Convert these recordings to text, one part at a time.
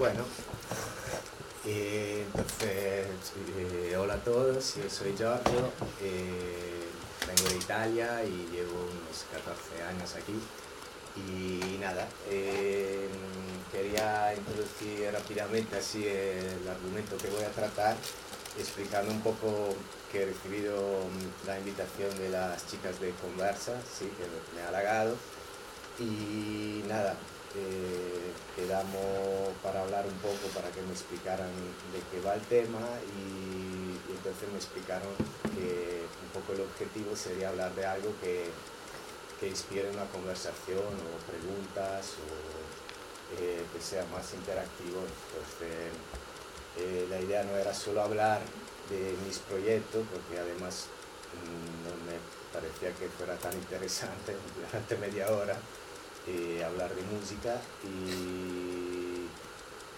Bueno, entonces, eh, hola a todos, yo soy Giorgio, eh, vengo de Italia y llevo unos 14 años aquí. Y nada, eh, quería introducir rápidamente así el argumento que voy a tratar, explicando un poco que he recibido mm, la invitación de las chicas de Conversa, sí, que me ha halagado. Y nada, eh, quedamos para hablar un poco, para que me explicaran de qué va el tema y, entonces me explicaron que un poco el objetivo sería hablar de algo que, que inspire una conversación o preguntas o eh, que sea más interactivo. Entonces, eh, la idea no era solo hablar de mis proyectos, porque además mm, no me parecía que fuera tan interesante durante media hora eh, hablar de música y,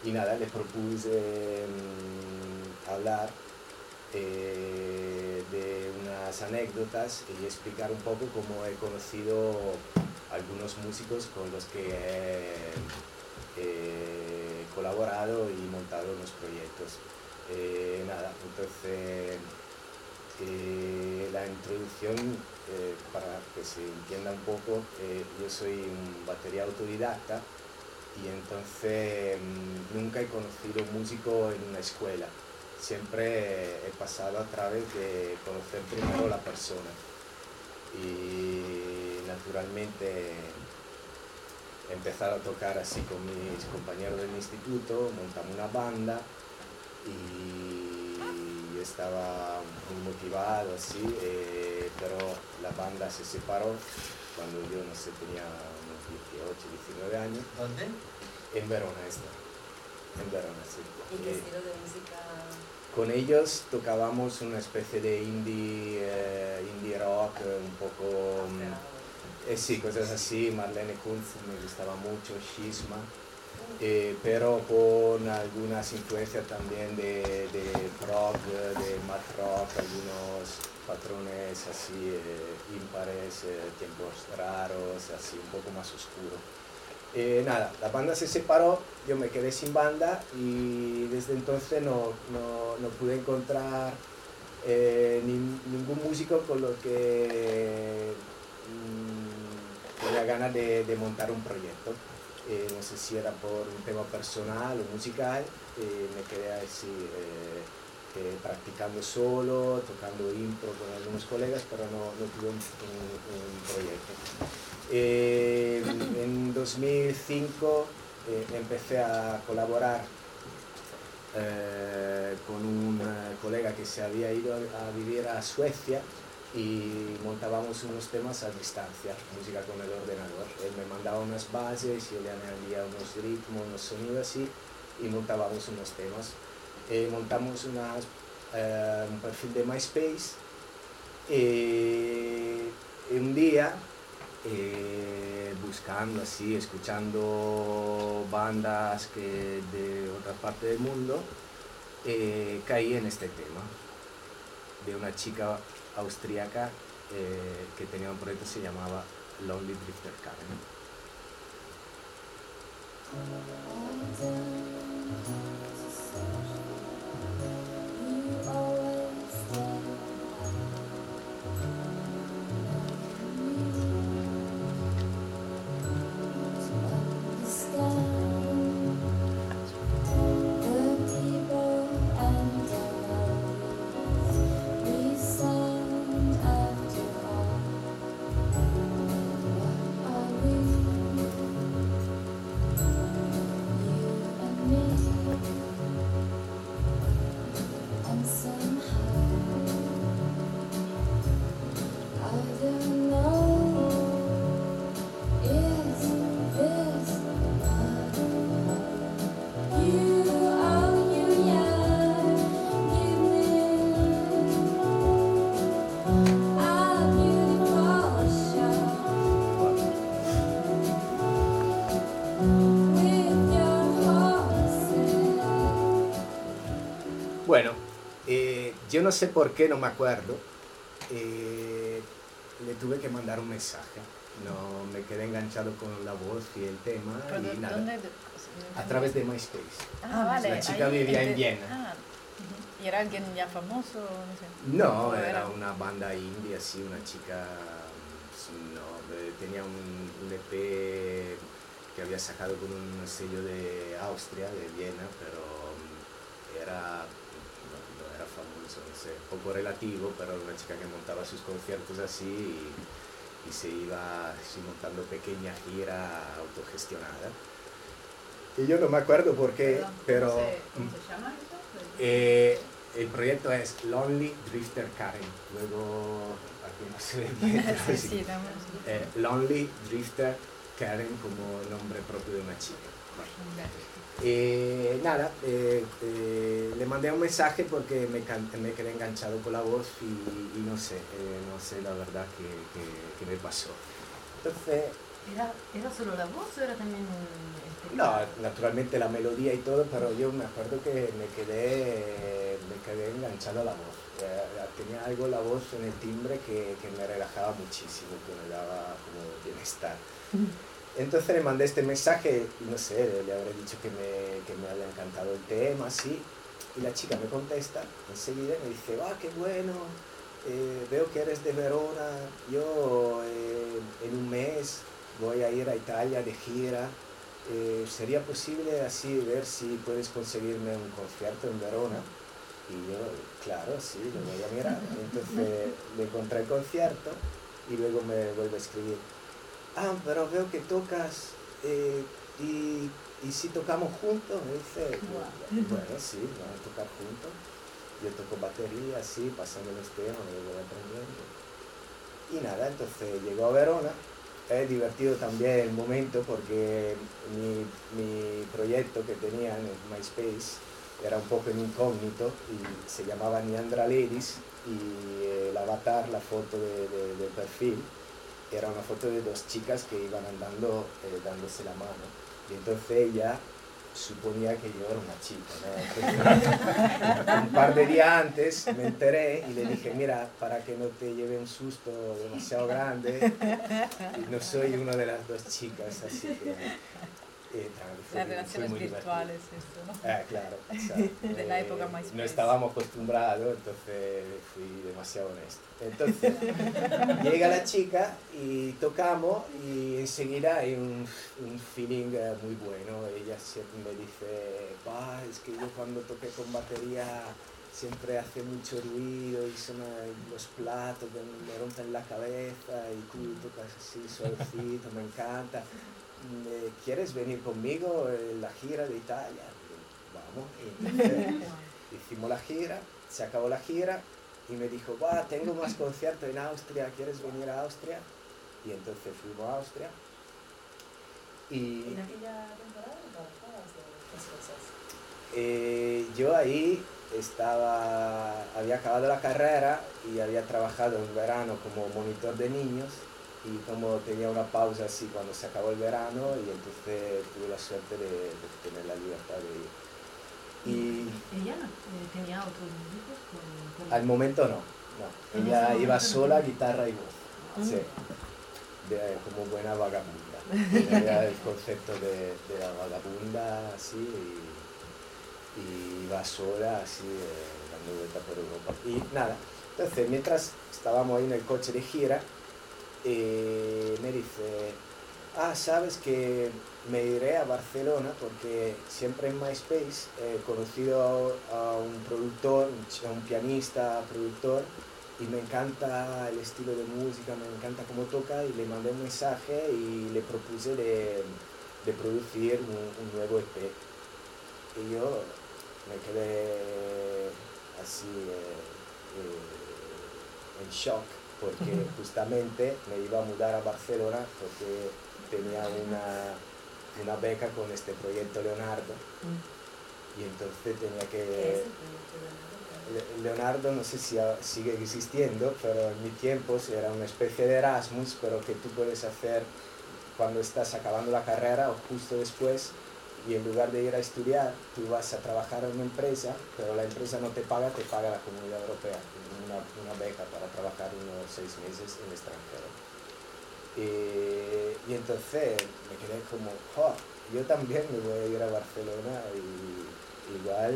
y nada, les propuse mm, hablar eh, de unas anécdotas y explicar un poco cómo he conocido algunos músicos con los que he eh, colaborado y montado unos proyectos. Nada, entonces la introducción, eh, para que se entienda un poco, eh, yo soy un batería autodidacta y entonces mm, nunca he conocido músico en una escuela. Siempre he pasado a través de conocer primero la persona y naturalmente empezar a tocar así con mis compañeros del instituto, montamos una banda y estaba muy motivado así, eh, pero la banda se separó cuando yo no sé, tenía unos 18, 19 años, ¿Dónde? en Verona esta, en Verona, sí. ¿Y qué Eh, estilo de música? con ellos tocábamos una especie de indie, eh, indie rock, un poco... mm, eh, sí, cosas así, Marlene Kunz me gustaba mucho, Schisma, eh, pero con algunas influencias también de, de prog, de math rock, algunos patrones así eh, ímpares, eh, tiempos raros, así un poco más oscuro. Eh, nada, la banda se separó, yo me quedé sin banda y desde entonces no, no, no pude encontrar eh, nin- ningún músico con lo que mm, tenía ganas de, de montar un proyecto. Eh, no sé si era por un tema personal o musical, eh, me quedé así eh, eh, practicando solo, tocando impro con algunos colegas, pero no, no tuve un, proyecto. En 2005 eh, empecé a colaborar con un colega que se había ido a vivir a Suecia y montábamos unos temas a distancia, música con el ordenador. Él me mandaba unas bases, yo le añadía unos ritmos, unos sonidos así y montábamos unos temas. Eh, montamos unas, eh, un perfil de MySpace eh, un día eh, buscando así, escuchando bandas que de otra parte del mundo, caí en este tema de una chica austríaca eh, que tenía un proyecto se llamaba Lonely Drifter Karen. Yo no sé por qué, no me acuerdo, eh, le tuve que mandar un mensaje no me quedé enganchado con la voz y el tema y nada. ¿dónde? A través de MySpace. Ah, vale. La chica ahí vivía en ente- Viena. Ah. ¿Y era alguien ya famoso? No sé. No, ¿O era una banda indie, así, una chica, no, tenía un, un EP que había sacado con un sello de Austria, de Viena, pero mm, era, no sé, poco relativo, pero era una chica que montaba sus conciertos así y, y se iba así montando pequeña gira autogestionada. Y yo no me acuerdo por qué, Perdón, ¿cómo pero... se- ¿Cómo se llama eso? Eh, el proyecto es Lonely Drifter Karen. Luego, aquí no se ve bien, pero Sí, sí. sí, dame- Eh, Lonely Drifter Karen como nombre propio de una chica. Bueno, eh, nada, eh, eh, le mandé un mensaje porque me, me quedé enganchado con la voz y, y no sé, eh, no sé la verdad que, que- que me pasó. Entonces, ¿Era, ¿Era solo la voz o era también No, naturalmente la melodía y todo, pero yo me acuerdo que me quedé, me quedé enganchado a la voz. Tenía algo la voz en el timbre que, que me relajaba muchísimo, que me daba como bienestar. Entonces le mandé este mensaje y no sé, le, habré dicho que me, que me había encantado el tema, así. Y la chica me contesta enseguida y me dice, ah, qué bueno, eh, veo que eres de Verona, yo eh, en un mes voy a ir a Italia de gira, eh, ¿sería posible así ver si puedes conseguirme un concierto en Verona? Y yo, claro, sí, lo voy a mirar. Entonces le encontré el concierto y luego me vuelve a escribir, ah, pero veo que tocas eh, y, y si tocamos juntos, me dice, bueno, sí, vamos a tocar juntos. Yo toco batería, así, pasando los temas, me voy aprendiendo. Y nada, entonces llegó a Verona. Es divertido también el momento porque mi, mi proyecto que tenía en MySpace era un poco en incógnito y se llamaba Neandra Ladies y el avatar, la foto de, de- del perfil, era una foto de dos chicas que iban andando eh, dándose la mano. Y entonces ella suponía que yo era una chica. ¿no? Un par de días antes me enteré y le dije, mira, para que no te lleve un susto demasiado grande, no soy una de las dos chicas, así que... Las relaciones virtuales, esto, ¿no? Ah, claro. o sea, De la eh, época MySpace. No estábamos acostumbrados, entonces fui demasiado honesto. Entonces, llega la chica y tocamos y enseguida hay un, un feeling eh, muy bueno. Ella siempre me dice, "Bah, es que yo cuando toqué con batería siempre hace mucho ruido y son los platos que me rompen la cabeza y tú tocas así suavecito, me encanta. "Eh, ¿Quieres venir conmigo en la gira de Italia? Vamos. Entonces hicimos la gira, se acabó la gira y me dijo, "Buah, tengo más conciertos en Austria, ¿quieres venir a Austria? Y entonces fuimos a Austria. Y ¿En aquella temporada eh, yo ahí estaba, había acabado la carrera y había trabajado en verano como monitor de niños y como tenía una pausa así cuando se acabó el verano y entonces tuve la suerte de, de tener la libertad de ir. Y ¿Ella eh, tenía otros músicos con, con- al momento no, no. Ella iba sola, no. guitarra y voz. Sí, de- como buena vagabunda. Era el concepto de, de la vagabunda así y, y iba sola así eh, dando vueltas por Europa. Y nada, entonces mientras estábamos ahí en el coche de gira, eh, me dice, ah, sabes que me iré a Barcelona porque siempre en MySpace he conocido a, un productor, a un pianista, productor, y me encanta el estilo de música, me encanta cómo toca, y le mandé un mensaje y le propuse de, de producir un, un nuevo EP. Y yo me quedé así eh, eh, en shock porque justamente me iba a mudar a Barcelona porque tenía una, una beca con este proyecto Leonardo. Y entonces tenía ¿Qué es que... Leonardo no sé si sigue existiendo, pero en mi tiempo era una especie de Erasmus, pero que tú puedes hacer cuando estás acabando la carrera o justo después y en lugar de ir a estudiar, tú vas a trabajar en una empresa, pero la empresa no te paga, te paga la Comunidad Europea, una, una beca para trabajar seis meses en el extranjero. Eh, y entonces me quedé como, "Jo, yo también me voy a ir a Barcelona y igual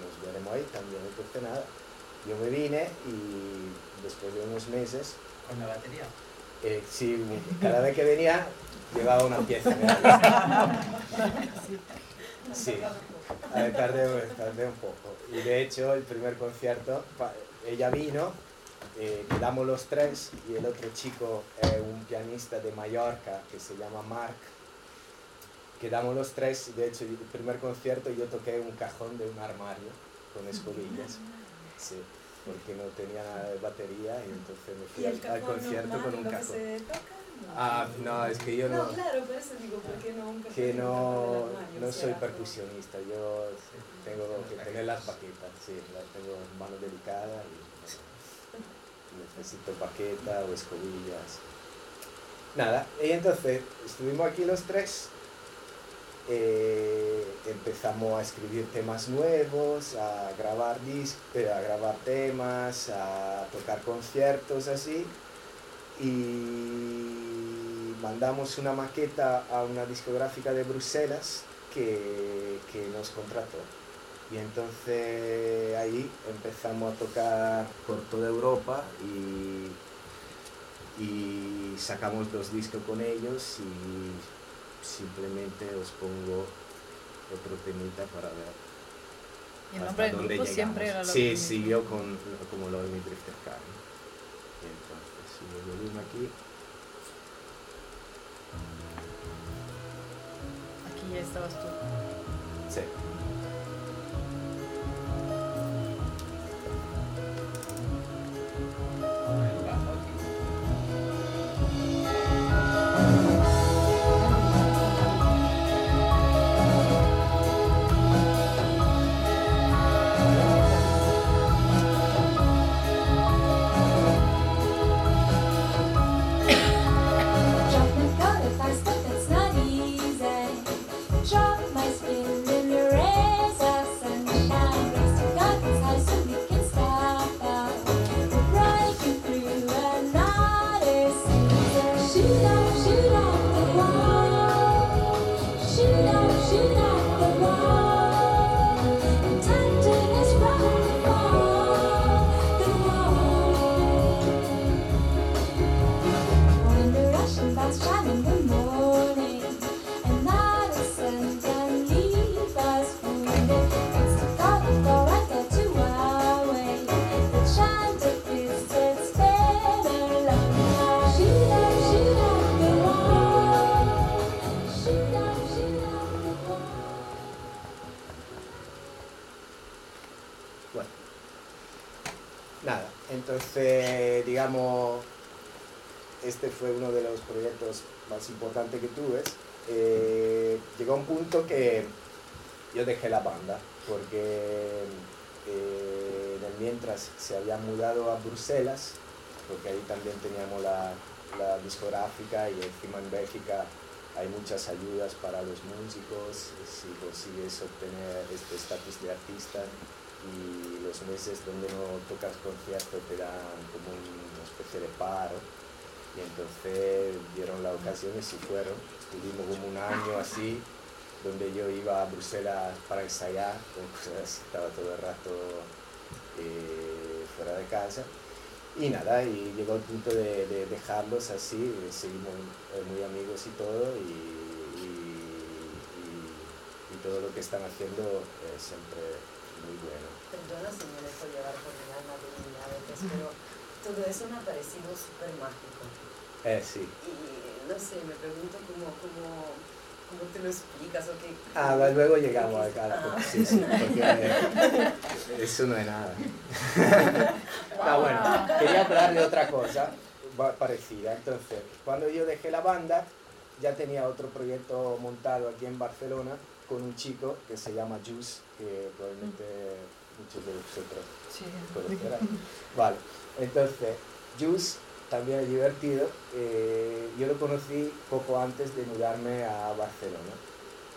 nos veremos ahí también, entonces nada. Yo me vine y después de unos meses, Con la batería. eh, sí, cada vez que venía llevaba una pieza. Sí, a ver, tardé, tardé un poco. Y de hecho, el primer concierto, ella vino, eh, quedamos los tres y el otro chico es un pianista de Mallorca que se llama Mark. Quedamos los tres, de hecho, el primer concierto yo toqué un cajón de un armario con escobillas. Sí, porque no tenía nada de batería y entonces me fui ¿Y el al, al concierto con un cajón. se toca? No. Ah, no, es que yo No, no, claro, por eso digo, ¿por qué no un cajón que en no, armario? no soy percusionista, yo tengo que tener las baquetas, sí, la- tengo mano delicada y necesito baqueta o escobillas. Nada, y entonces estuvimos aquí los tres, eh, empezamos a escribir temas nuevos, a grabar dis eh, a grabar temas, a tocar conciertos así y mandamos una maqueta a una discográfica de Bruselas que, que nos contrató. Y entonces ahí empezamos a tocar por toda Europa y, y sacamos dos discos con ellos y simplemente os pongo otro temita para ver. Y el nombre del siempre era llegamos. lo Sí, que- siguió con, como lo de mi Drifter Car. Y entonces sigo el volumen aquí. Aquí ya estabas tú. Sí. Este fue uno de los proyectos más importantes que tuve. Eh, llegó un punto que yo dejé la banda porque eh, mientras se había mudado a Bruselas, porque ahí también teníamos la, la discográfica y encima en Bélgica hay muchas ayudas para los músicos si consigues obtener este estatus de artista y los meses donde no tocas concierto te dan como una especie de paro y entonces dieron las ocasiones y fueron. Estuvimos como un año así, donde yo iba a Bruselas para ensayar, entonces estaba todo el rato eh, fuera de casa. Y nada, y llegó el punto de, de dejarlos así, seguimos eh, muy amigos y todo, y, y- todo lo que están haciendo es siempre muy bueno. Perdona si me dejo llevar por el alma de mi pero todo eso me ha parecido súper mágico. Eh, sí. Y no sé, me pregunto cómo, cómo, cómo te lo explicas o qué. Ah, luego llegamos a a la Ah. sí, sí, porque eh, eso no es nada. No, bueno, quería hablar de otra cosa parecida. Entonces, cuando yo dejé la banda, ya tenía otro proyecto montado aquí en Barcelona con un chico que se llama Juice, que probablemente muchos de vosotros Sí. conocerán. Vale, entonces, Juice también es divertido. eh, yo lo conocí poco antes de mudarme a Barcelona.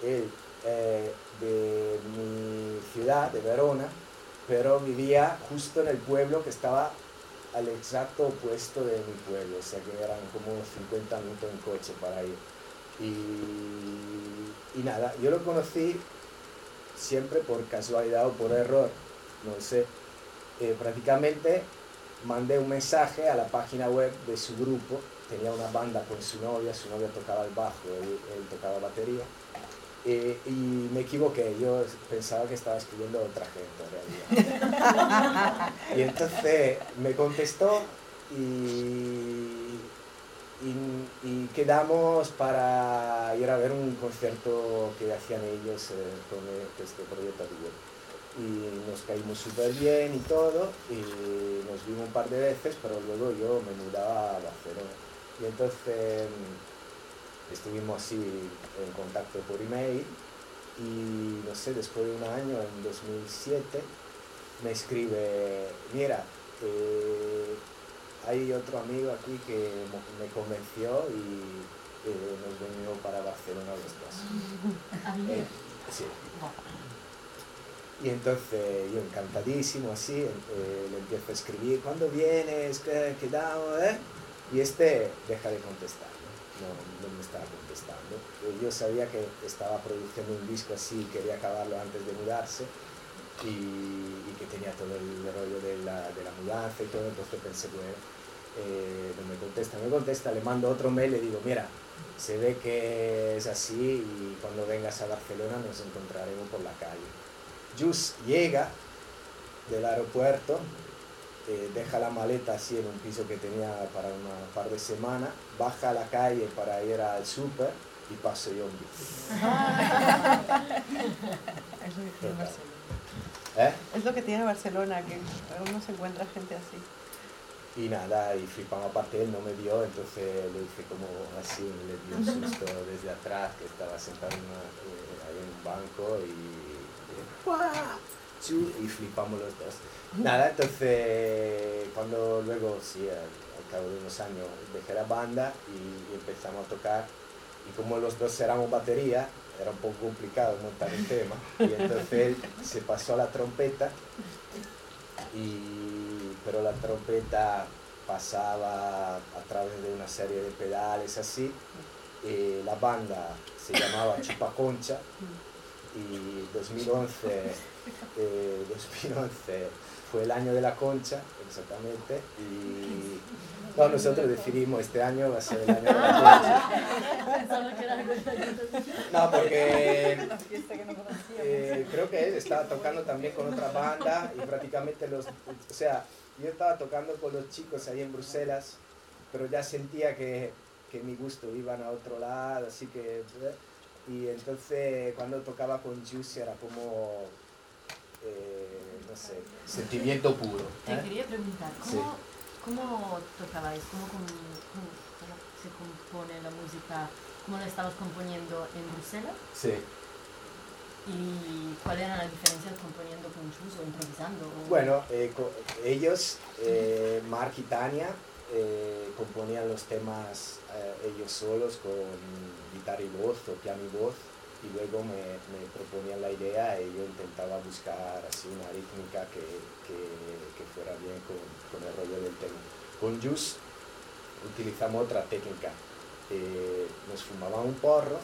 Él eh, de mi ciudad, de Verona, pero vivía justo en el pueblo que estaba al exacto opuesto de mi pueblo, o sea que eran como 50 minutos en coche para ir. Y, y nada, yo lo conocí siempre por casualidad o por error, sé. Eh, prácticamente mandé un mensaje a la página web de su grupo, tenía una banda con su novia, su novia tocaba el bajo, él, tocaba batería, eh, y me equivoqué, yo pensaba que estaba escribiendo otra gente en realidad. y entonces me contestó y, quedamos para ir a ver un concierto que hacían ellos eh, con este proyecto Abigail. Y nos caímos súper bien y todo, y nos vimos un par de veces, pero luego yo me mudaba a Barcelona. Y entonces mm, estuvimos así en contacto por email y no sé, después de un año, en 2007, me escribe, mira, eh, hay otro amigo aquí que me convenció y eh, nos venimos para Barcelona los dos. Eh, sí. Y entonces yo encantadísimo así, eh, le empiezo a escribir, ¿cuándo vienes? ¿Qué eh?". Y este deja de contestar, ¿no? No, no me estaba contestando. Eh, Yo sabía que estaba produciendo un disco así, quería acabarlo antes de mudarse y, que tenía todo el rollo de la, de la mudanza y todo, entonces pensé, bueno, eh, no me contesta, me contesta, le mando otro mail, le digo, mira, se ve que es así y cuando vengas a Barcelona nos encontraremos por la calle. Jus llega del aeropuerto, eh, deja la maleta así en un piso que tenía para una par de semanas, baja a la calle para ir al súper y paso yo en bici. Es lo que tiene Total. Barcelona. ¿Eh? Es lo que tiene Barcelona, que uno se encuentra gente así. Y nada, y flipamos aparte, él no me vio, entonces le hice como así, le di un susto desde atrás, que estaba sentado en una- eh, ahí en un banco y, y, flipamos los dos. Nada, entonces cuando luego, sí, al, cabo de unos años, dejé la banda y, empezamos a tocar, y como los dos éramos batería, era un poco complicado montar el tema, y entonces se pasó a la trompeta y, pero la trompeta pasaba a través de una serie de pedales así. Eh, la banda se llamaba Chupaconcha y 2011, eh, 2011 fue el año de la concha, exactamente, y no, nosotros decidimos este año va a ser el año de la concha. Algo de No, porque eh, creo que él estaba tocando también con otra banda y prácticamente los, o sea, yo estaba tocando con los chicos ahí en Bruselas, pero ya sentía que, que mi gusto iban a otro lado, así que, y entonces cuando tocaba con Juicy era como, eh, no sé, sentimiento puro. Te ¿eh? quería preguntar, ¿cómo, Sí. cómo tocabais? ¿Cómo, cómo- cómo se compone la música? ¿Cómo la estabas componiendo en Bruselas? Sí. ¿Y cuál era la diferencia componiendo con Chus o improvisando? o- Bueno, eh, ellos, eh, Mark y Tania, eh, componían los temas eh, ellos solos con guitarra y voz piano y voz y luego me, me proponían la idea y yo intentaba buscar así una rítmica que, que- que fuera bien con, con el rollo del tema. Con Jus utilizamos otra técnica. Eh, nos fumaban un porro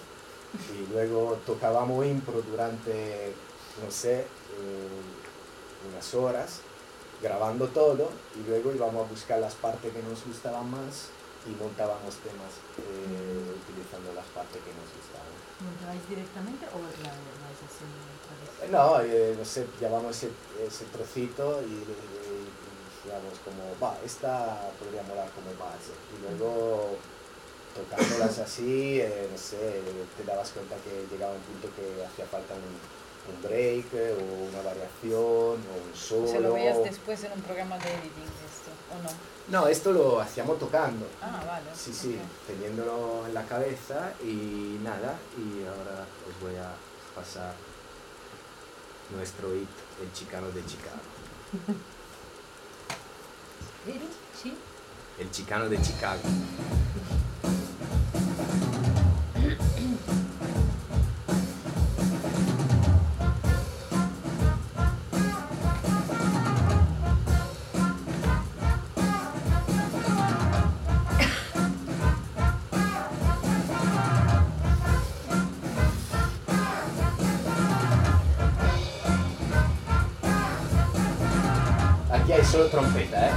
y luego tocábamos impro durante, no sé, unas horas, grabando todo y luego íbamos a buscar las partes que nos gustaban más y montábamos temas eh, utilizando las partes que nos gustaban. ¿Montabais directamente o la vais haciendo? No, eh, no sé, llevamos ese, ese trocito y, y- y decíamos como, va, esta podría molar como base. Y luego tocándolas así, eh, no sé, te dabas cuenta que llegaba un punto que hacía falta un, un break eh, o una variación o un solo. ¿Se lo veías después en un programa de editing esto, o no? No, esto lo hacíamos tocando. Ah, vale. Sí, sí, teniéndolo en la cabeza y nada, y ahora os voy a pasar nuestro hit, el chicano de Chicago. ¿Sí? El chicano de Chicago. Solo trompeta, ¿eh?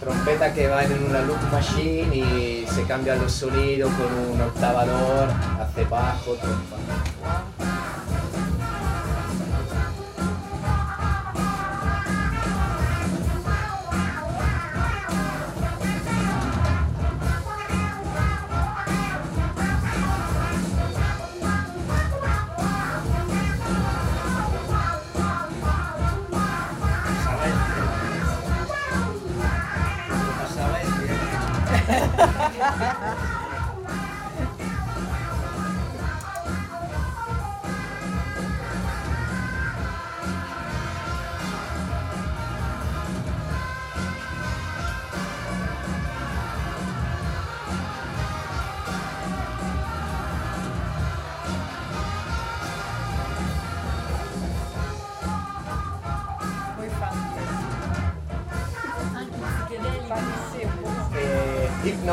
Trompeta que va en una loop machine y se cambian los sonidos con un octavador, hace bajo, trompa.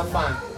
Eh,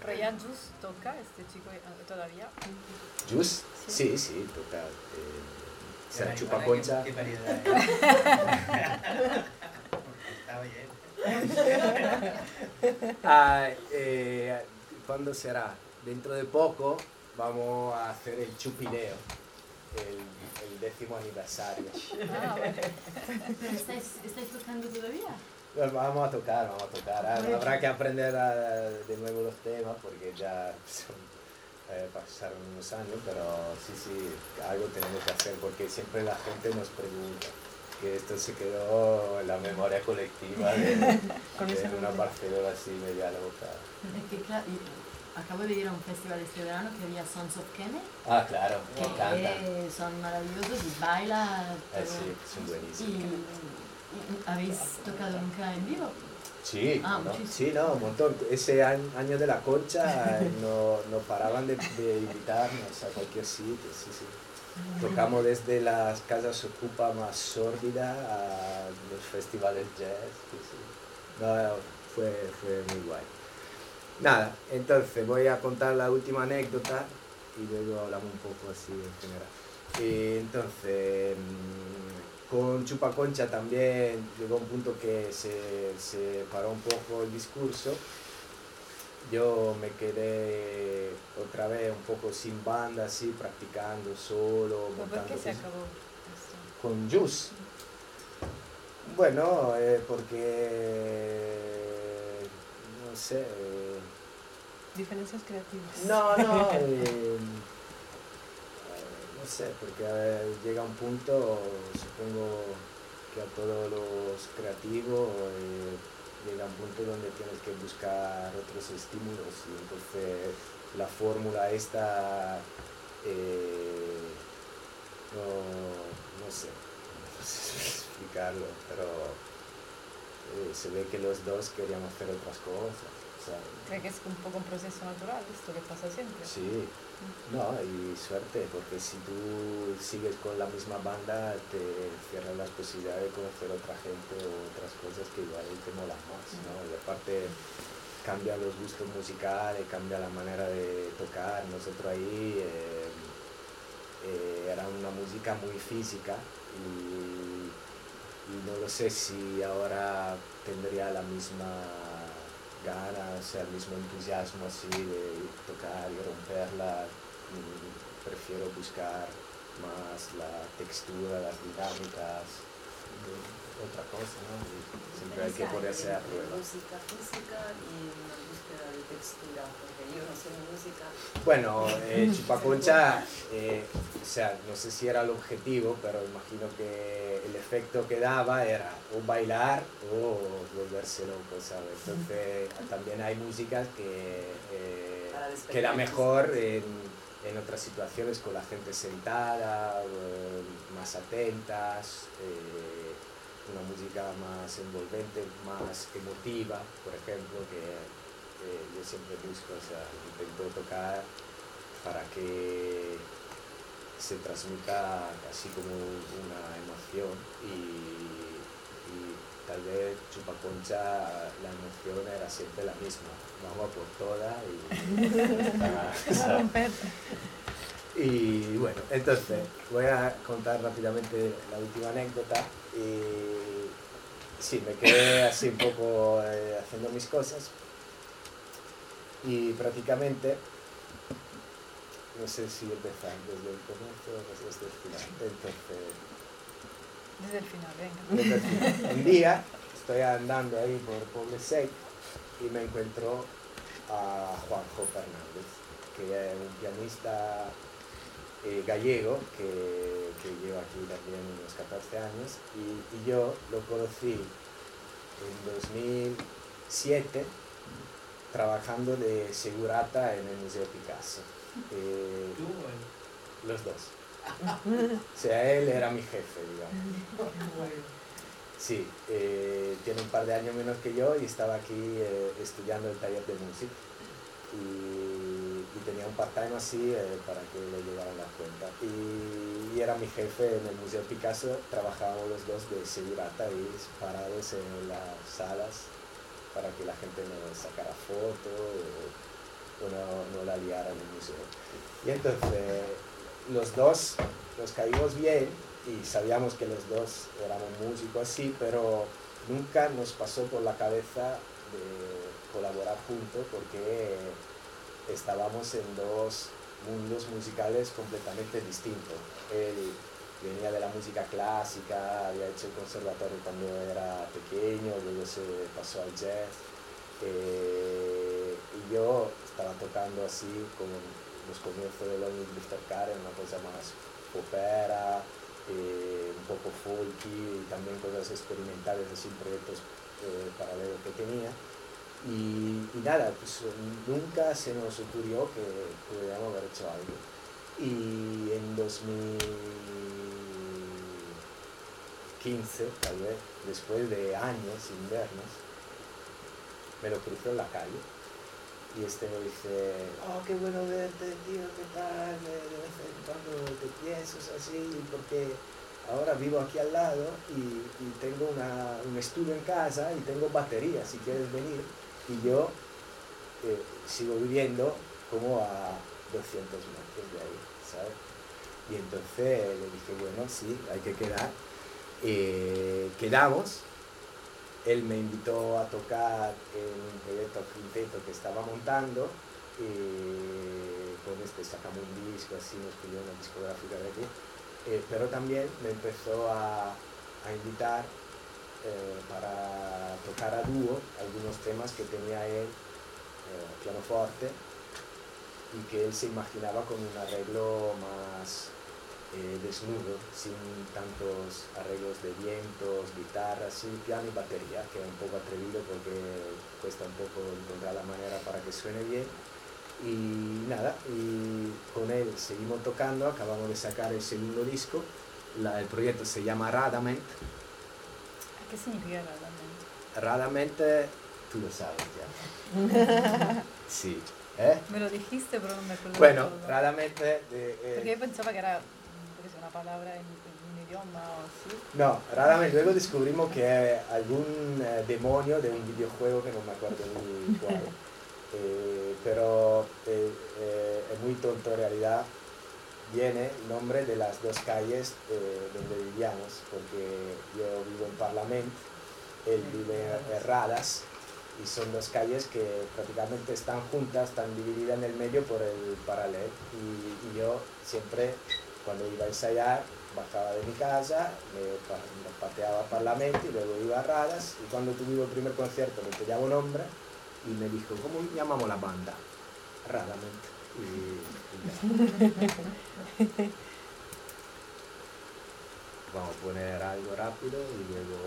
Pero ya Jus toca, este chico eh, todavía. ¿Jus? Sí, sí, toca. Eh, se chupa concha. ¿Qué, qué variedad. Ah, eh, ¿Cuándo será? Dentro de poco vamos a hacer el chupineo, el, el décimo aniversario. Ah. Pero estáis, estáis tocando todavía. Pues vamos a tocar, vamos a tocar. Habrá que aprender a- de nuevo los temas porque ya son, eh, pasaron unos años, pero sí, sí, algo tenemos que hacer porque siempre la gente nos pregunta que esto se quedó en la memoria colectiva de, de una. Barcelona así media loca. Que, acabo de ir a un festival este verano que había Sons of Kemet, Ah, claro, me encanta. que son maravillosos y baila. Eh, pero- sí, son buenísimos. ¿Habéis tocado nunca en vivo? Sí, Ah, sí, no, un montón. Ese año, de la concha eh, no, no paraban de, de invitarnos a cualquier sitio, sí, sí. Tocamos desde las casas ocupa más sórdidas a los festivales jazz, sí, sí. No, fue, fue muy guay. Nada, entonces voy a contar la última anécdota y luego hablamos un poco así en general. Y entonces, mm, con Chupaconcha también llegó un punto que se, se paró un poco el discurso. Yo me quedé otra vez un poco sin banda, así, practicando solo. ¿Pero ¿Por montando qué se cosas. acabó esto? Con Jus. Bueno, eh, porque. No sé. eh, Diferencias creativas. no, no. eh, no sé, porque llega un punto, supongo todos los creativos eh, llega un punto donde tienes que buscar otros estímulos y entonces la fórmula esta, eh, no, no sé, no sé explicarlo, pero eh, se ve que los dos queríamos hacer otras cosas. sea, Creo que es un poco un proceso natural esto que pasa siempre. Sí, no, y suerte, porque si tú sigues con la misma banda, te cierran las posibilidades de conocer otra gente o otras cosas que igual te molan más, ¿no? Y aparte cambia los gustos musicales, cambia la manera de tocar. Nosotros ahí eh, eh, era una música muy física y, y no lo sé si ahora tendría la misma ganas, el mismo entusiasmo así de tocar y romperla. Mm, Prefiero buscar más la textura, las dinámicas, otra cosa, ¿no? Siempre hay que. Música física y porque música. Bueno, eh, Chupaconcha, eh, o sea, no sé si era el objetivo, pero imagino que el efecto que daba era o bailar o volverse loco, ¿sabes? Entonces también hay músicas que eh, queda mejor en, en otras situaciones con la gente sentada, más atentas, eh, una música más envolvente, más emotiva, por ejemplo, que eh, yo siempre busco, o sea, intento tocar para que se transmita así como una emoción y, y tal vez Chupaconcha la emoción era siempre la misma, vamos a por toda y y bueno, entonces voy a contar rápidamente la última anécdota. Y sí, me quedé así un poco eh, haciendo mis cosas. Y prácticamente, no sé si empezar desde el comienzo o desde el final. Entonces, Desde el final, venga. desde el final. Un día estoy andando ahí por Poble y me encuentro a Juanjo Fernández, que es un pianista eh, gallego que, que lleva aquí también unos 14 años y, y yo lo conocí en 2007 trabajando de segurata en el Museo Picasso. Eh, los dos. O sea, él era mi jefe, digamos. Sí, eh, tiene un par de años menos que yo y estaba aquí eh, estudiando el taller de música. Y, y tenía un part-time así eh, para que le llegaran las cuentas. Y, y era mi jefe en el Museo Picasso, trabajábamos los dos de segurata y parados en las salas para que la gente no sacara fotos o, no, no la liara en el museo. Y entonces los dos nos caímos bien y sabíamos que los dos éramos músicos así, pero nunca nos pasó por la cabeza colaborar juntos porque estábamos en dos mundos musicales completamente distintos. Venía de la música clásica, había hecho el conservatorio cuando era pequeño, luego se pasó al jazz. eh, y yo estaba tocando así como los comienzos de Lonely Drifter Car, una cosa más popera, eh, un poco folky y también cosas experimentales, así proyectos eh, paralelos que tenía. Y, nada, pues nunca se nos ocurrió que pudiéramos haber hecho algo. Y en 2015, tal vez, después de años sin vernos, me lo cruzo en la calle y este me dice, oh, qué bueno verte, tío, qué tal, de vez en cuando te pienso así, porque ahora vivo aquí al lado y, tengo un estudio en casa y tengo batería, si quieres venir. Y yo eh, sigo viviendo como a 200 metros de ahí, ¿sabes? Y entonces le dije, bueno, sí, hay que quedar. Eh, quedamos, él me invitó a tocar en un proyecto quinteto que estaba montando, eh, con este sacamos un disco, así nos pidió una discográfica de aquí, eh, pero también me empezó a, a invitar eh, para tocar a dúo algunos temas que tenía él, eh, pianoforte, y que él se imaginaba con un arreglo más eh, desnudo, sin tantos arreglos de vientos, guitarras, sí, piano y batería, que es un poco atrevido porque cuesta un poco encontrar la manera para que suene bien. Y nada, y con él seguimos tocando, acabamos de sacar el segundo disco, la- el proyecto se llama Radament. ¿Qué significa? Radament, eh, tú lo sabes ya. Sí, ¿eh? Me lo dijiste, pero no me acuerdo. Bueno, todo. Radament, eh, de- Porque yo pensaba que era palabra en, en un idioma o así. No, Radament luego descubrimos que es algún eh, demonio de un videojuego que no me acuerdo ni cuál. Eh, pero eh, eh, es muy tonto en realidad. Viene el nombre de las dos calles eh, donde vivíamos, porque yo vivo en Parlament, él vive en Radas, y son dos calles que prácticamente están juntas, están divididas en el medio por el paralelo. Y, y yo siempre cuando iba a ensayar, bajaba de mi casa, me, pa- me pateaba Parlamento y luego iba a Radas y cuando tuve el primer concierto me pillaba un hombre y me dijo, ¿cómo llamamos la banda? Radamente. Y, y ya. Vamos a poner algo rápido y luego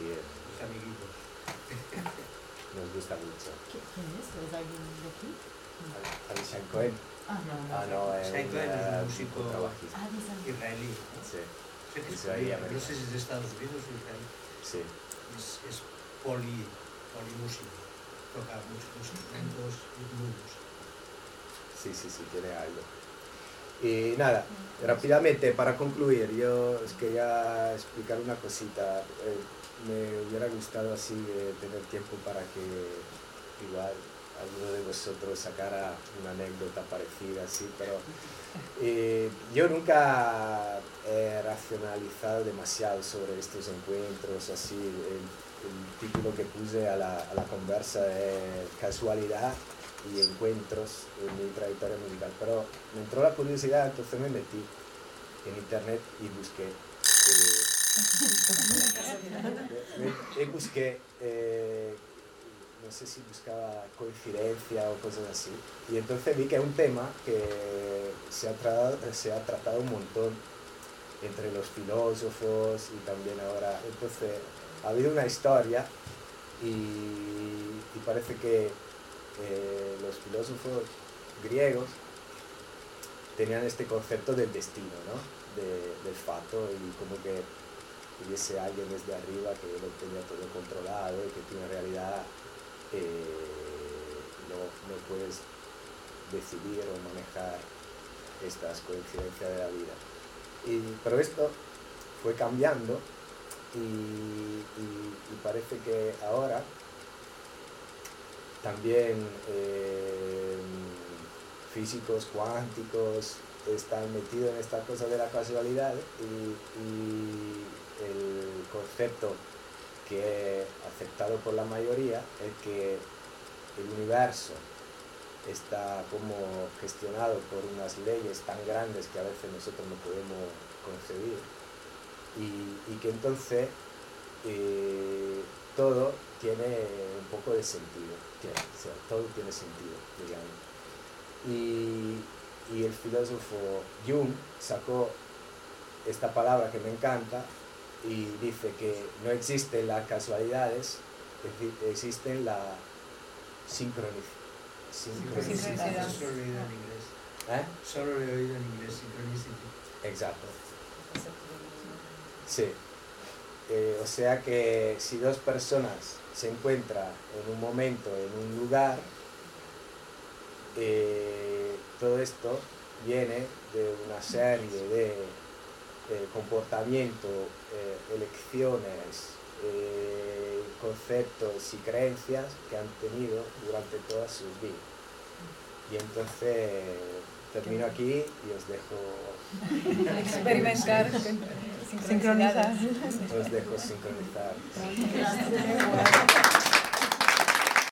Sí, sí, Los amiguitos. nos gusta mucho. ¿Qui- ¿Quién es? ¿Es alguien de aquí? Avishai Cohen. Ah, no, no. Ah, no, es Avishai un, Cohen es un músico trabajista. Ah, Israelí. ¿no? Sí, no sé si es de Estados Unidos o Israel. sí. Es, es poli, polimúsico. Toca muchos instrumentos y muy músico. Sí, sí, sí, tiene algo. Y nada, rápidamente para concluir, yo os quería explicar una cosita. Eh, me hubiera gustado así eh, tener tiempo para que igual alguno de vosotros sacara una anécdota parecida así, pero eh, yo nunca he racionalizado demasiado sobre estos encuentros, así. El, título que puse a la, a la conversa es casualidad y encuentros en mi trayectoria musical, pero me entró la curiosidad, entonces me metí en internet y busqué. Busqué, eh, no sé si buscaba coincidencia o cosas así, y entonces vi que es un tema que se ha, se ha tratado un montón entre los filósofos y también ahora. Entonces, ha habido una historia y, parece que eh, los filósofos griegos tenían este concepto del destino, ¿no? De- del fato y como que hubiese alguien desde arriba que lo tenía todo controlado y que tú en realidad eh, no, no puedes decidir o manejar estas coincidencias de la vida. Y, pero esto fue cambiando y, parece que ahora también eh, físicos cuánticos están metidos en esta cosa de la casualidad y el concepto que es aceptado por la mayoría es que el universo está como gestionado por unas leyes tan grandes que a veces nosotros no podemos concebir y, y que entonces eh, todo tiene un poco de sentido, o sea, todo tiene sentido, digamos. Y, y el filósofo Jung sacó esta palabra que me encanta y dice que no existen las casualidades, existen la sincronicidad. Sincronicidad. Solo lo he oído en inglés. ¿Eh? Solo lo he oído en inglés. Exacto. Sí. Eh, o sea que si dos personas se encuentran en un momento, en un lugar, eh, todo esto viene de una serie de eh, comportamientos, eh, elecciones, eh, conceptos y creencias que han tenido durante todas sus vidas. Y entonces termino aquí y os dejo, Experimentar Sincronizar. os dejo sincronizar. Gracias.